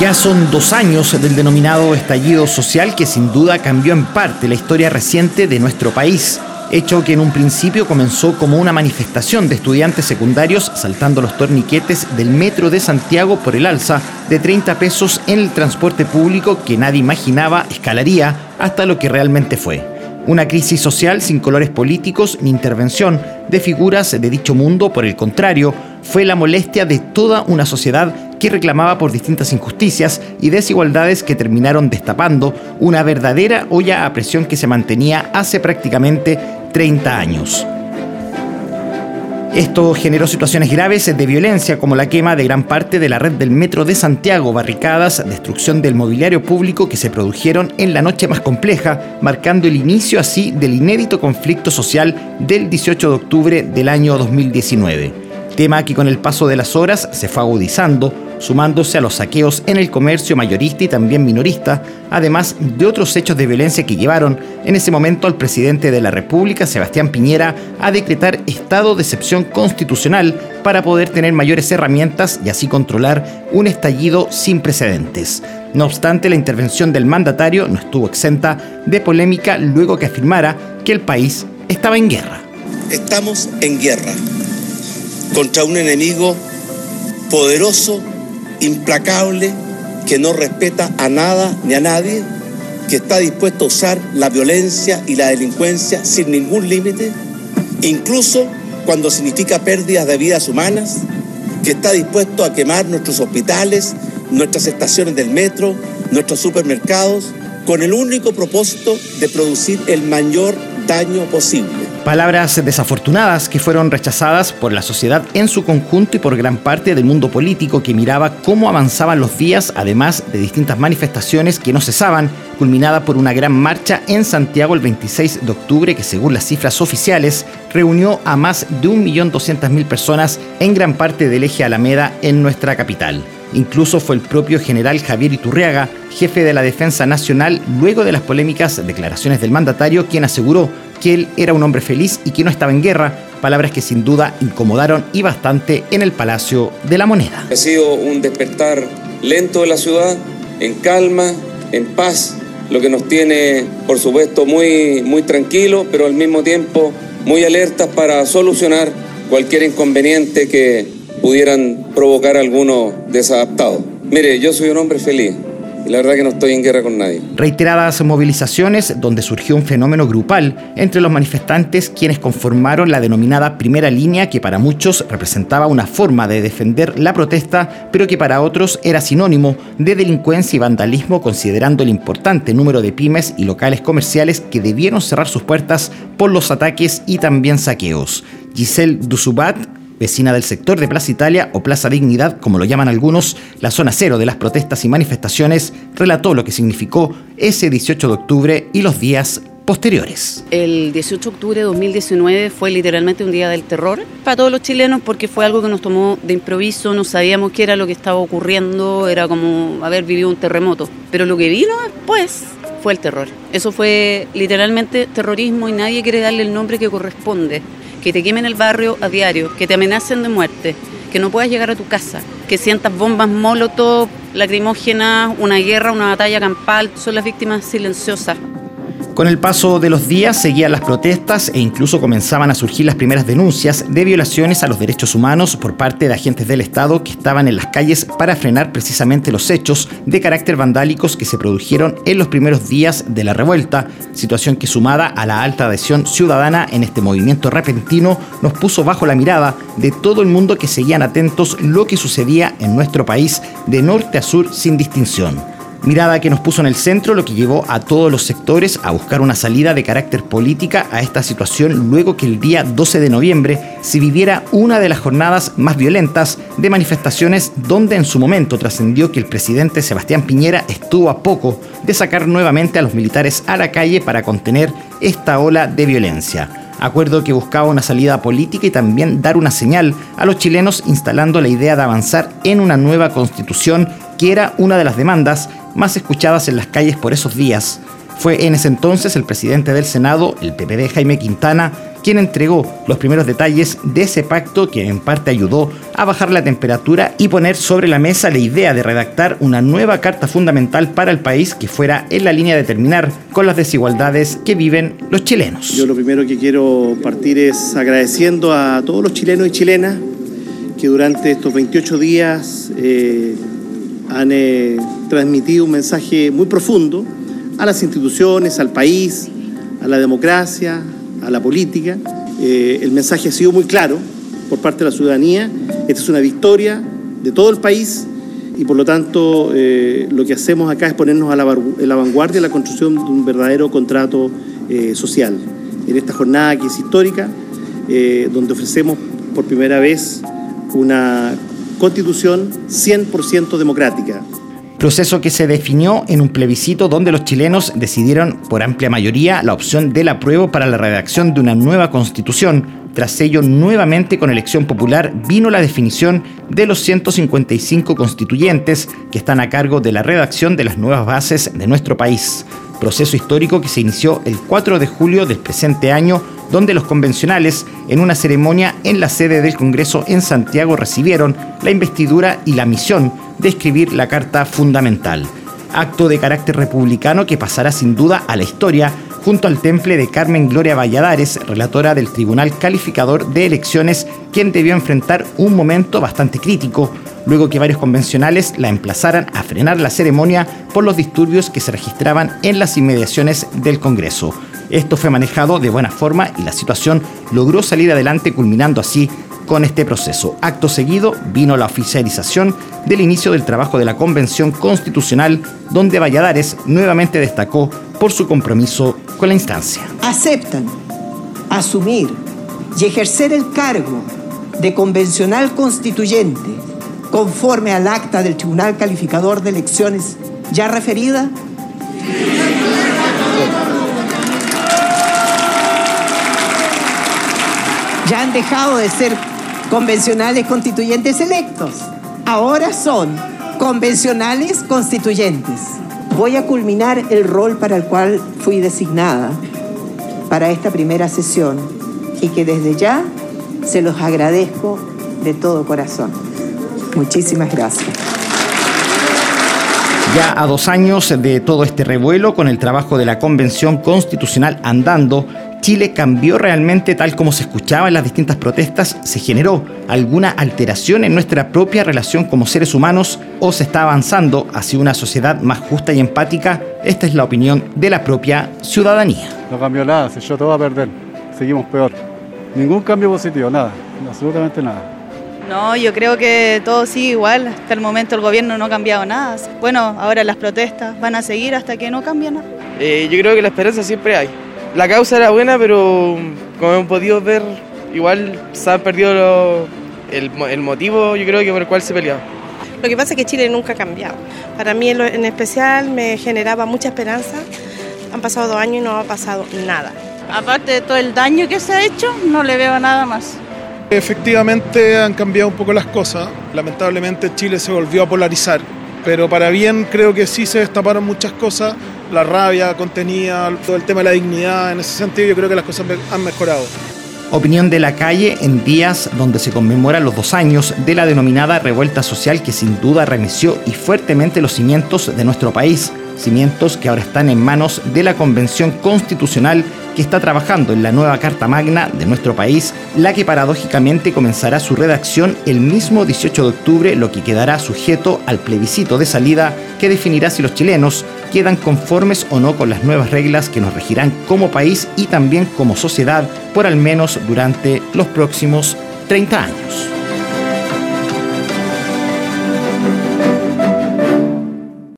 Ya son dos años del denominado estallido social que sin duda cambió en parte la historia reciente de nuestro país, hecho que en un principio comenzó como una manifestación de estudiantes secundarios saltando los torniquetes del metro de Santiago por el alza de 30 pesos en el transporte público que nadie imaginaba escalaría hasta lo que realmente fue. Una crisis social sin colores políticos ni intervención de figuras de dicho mundo, por el contrario, fue la molestia de toda una sociedad reclamaba por distintas injusticias y desigualdades que terminaron destapando una verdadera olla a presión que se mantenía hace prácticamente 30 años. Esto generó situaciones graves de violencia como la quema de gran parte de la red del metro de Santiago, barricadas, destrucción del mobiliario público que se produjeron en la noche más compleja, marcando el inicio así del inédito conflicto social del 18 de octubre del año 2019 tema que con el paso de las horas se fue agudizando, sumándose a los saqueos en el comercio mayorista y también minorista, además de otros hechos de violencia que llevaron en ese momento al presidente de la República, Sebastián Piñera, a decretar estado de excepción constitucional para poder tener mayores herramientas y así controlar un estallido sin precedentes. No obstante, la intervención del mandatario no estuvo exenta de polémica luego que afirmara que el país estaba en guerra. Estamos en guerra contra un enemigo poderoso, implacable, que no respeta a nada ni a nadie, que está dispuesto a usar la violencia y la delincuencia sin ningún límite, incluso cuando significa pérdidas de vidas humanas, que está dispuesto a quemar nuestros hospitales, nuestras estaciones del metro, nuestros supermercados, con el único propósito de producir el mayor daño posible. Palabras desafortunadas que fueron rechazadas por la sociedad en su conjunto y por gran parte del mundo político que miraba cómo avanzaban los días, además de distintas manifestaciones que no cesaban, culminada por una gran marcha en Santiago el 26 de octubre que según las cifras oficiales reunió a más de 1.200.000 personas en gran parte del eje Alameda en nuestra capital. Incluso fue el propio general Javier Iturriaga, jefe de la Defensa Nacional, luego de las polémicas declaraciones del mandatario, quien aseguró que él era un hombre feliz y que no estaba en guerra, palabras que sin duda incomodaron y bastante en el Palacio de la Moneda. Ha sido un despertar lento de la ciudad, en calma, en paz, lo que nos tiene, por supuesto, muy, muy tranquilos, pero al mismo tiempo muy alertas para solucionar cualquier inconveniente que pudieran provocar algunos desadaptados. Mire, yo soy un hombre feliz. Y la verdad que no estoy en guerra con nadie. Reiteradas movilizaciones donde surgió un fenómeno grupal entre los manifestantes quienes conformaron la denominada primera línea que para muchos representaba una forma de defender la protesta, pero que para otros era sinónimo de delincuencia y vandalismo considerando el importante número de pymes y locales comerciales que debieron cerrar sus puertas por los ataques y también saqueos. Giselle Dusubat vecina del sector de Plaza Italia o Plaza Dignidad, como lo llaman algunos, la zona cero de las protestas y manifestaciones, relató lo que significó ese 18 de octubre y los días posteriores. El 18 de octubre de 2019 fue literalmente un día del terror para todos los chilenos porque fue algo que nos tomó de improviso, no sabíamos qué era lo que estaba ocurriendo, era como haber vivido un terremoto. Pero lo que vino después fue el terror. Eso fue literalmente terrorismo y nadie quiere darle el nombre que corresponde que te quemen el barrio a diario, que te amenacen de muerte, que no puedas llegar a tu casa, que sientas bombas molotov, lacrimógenas, una guerra, una batalla campal, son las víctimas silenciosas. Con el paso de los días seguían las protestas e incluso comenzaban a surgir las primeras denuncias de violaciones a los derechos humanos por parte de agentes del Estado que estaban en las calles para frenar precisamente los hechos de carácter vandálicos que se produjeron en los primeros días de la revuelta, situación que sumada a la alta adhesión ciudadana en este movimiento repentino nos puso bajo la mirada de todo el mundo que seguían atentos lo que sucedía en nuestro país de norte a sur sin distinción. Mirada que nos puso en el centro, lo que llevó a todos los sectores a buscar una salida de carácter política a esta situación luego que el día 12 de noviembre se viviera una de las jornadas más violentas de manifestaciones donde en su momento trascendió que el presidente Sebastián Piñera estuvo a poco de sacar nuevamente a los militares a la calle para contener esta ola de violencia. Acuerdo que buscaba una salida política y también dar una señal a los chilenos instalando la idea de avanzar en una nueva constitución que era una de las demandas más escuchadas en las calles por esos días. Fue en ese entonces el presidente del Senado, el PPD Jaime Quintana, quien entregó los primeros detalles de ese pacto que en parte ayudó a bajar la temperatura y poner sobre la mesa la idea de redactar una nueva carta fundamental para el país que fuera en la línea de terminar con las desigualdades que viven los chilenos. Yo lo primero que quiero partir es agradeciendo a todos los chilenos y chilenas que durante estos 28 días eh, han eh, transmitido un mensaje muy profundo a las instituciones, al país, a la democracia, a la política. Eh, el mensaje ha sido muy claro por parte de la ciudadanía. Esta es una victoria de todo el país y por lo tanto eh, lo que hacemos acá es ponernos a la, vanguardia de la construcción de un verdadero contrato social. En esta jornada que es histórica, donde ofrecemos por primera vez una constitución 100% democrática, proceso que se definió en un plebiscito donde los chilenos decidieron por amplia mayoría la opción del apruebo para la redacción de una nueva constitución. Tras ello, nuevamente con elección popular, vino la definición de los 155 constituyentes que están a cargo de la redacción de las nuevas bases de nuestro país. Proceso histórico que se inició el 4 de julio del presente año donde los convencionales, en una ceremonia en la sede del Congreso en Santiago, recibieron la investidura y la misión de escribir la Carta Fundamental. Acto de carácter republicano que pasará sin duda a la historia junto al temple de Carmen Gloria Valladares, relatora del Tribunal Calificador de Elecciones, quien debió enfrentar un momento bastante crítico, luego que varios convencionales la emplazaran a frenar la ceremonia por los disturbios que se registraban en las inmediaciones del Congreso. Esto fue manejado de buena forma y la situación logró salir adelante culminando así con este proceso. Acto seguido vino la oficialización del inicio del trabajo de la Convención Constitucional, donde Valladares nuevamente destacó por su compromiso con la instancia. Aceptan asumir y ejercer el cargo de convencional constituyente conforme al acta del Tribunal Calificador de Elecciones ya referida ya han dejado de ser convencionales constituyentes electos. Ahora son convencionales constituyentes. Voy a culminar el rol para el cual fui designada para esta primera sesión y que desde ya se los agradezco de todo corazón. Muchísimas gracias. Ya a dos años de todo este revuelo, con el trabajo de la Convención Constitucional andando, Chile cambió realmente tal como se escuchaba en las distintas protestas? ¿Se generó alguna alteración en nuestra propia relación como seres humanos o se está avanzando hacia una sociedad más justa y empática? Esta es la opinión de la propia ciudadanía. No cambió nada, se echó todo a perder. Seguimos peor. Ningún cambio positivo, nada, absolutamente nada. No, yo creo que todo sigue igual. Hasta el momento el gobierno no ha cambiado nada. Bueno, ahora las protestas van a seguir hasta que no cambie nada. Eh, yo creo que la esperanza siempre hay la causa era buena, pero como hemos podido ver, igual se ha perdido el, motivo, yo creo que por el cual se peleaba. Lo que pasa es que Chile nunca ha cambiado. Para mí en especial me generaba mucha esperanza. Han pasado dos años y no ha pasado nada. Aparte de todo el daño que se ha hecho, no le veo nada más. Efectivamente han cambiado un poco las cosas. Lamentablemente Chile se volvió a polarizar, pero para bien creo que sí se destaparon muchas cosas la rabia contenida, todo el tema de la dignidad. En ese sentido yo creo que las cosas han mejorado. Opinión de la calle en días donde se conmemoran los dos años de la denominada revuelta social que sin duda remeció y fuertemente los cimientos de nuestro país, cimientos que ahora están en manos de la Convención Constitucional que está trabajando en la nueva Carta Magna de nuestro país, la que paradójicamente comenzará su redacción el mismo 18 de octubre, lo que quedará sujeto al plebiscito de salida que definirá si los chilenos quedan conformes o no con las nuevas reglas que nos regirán como país y también como sociedad por al menos durante los próximos 30 años.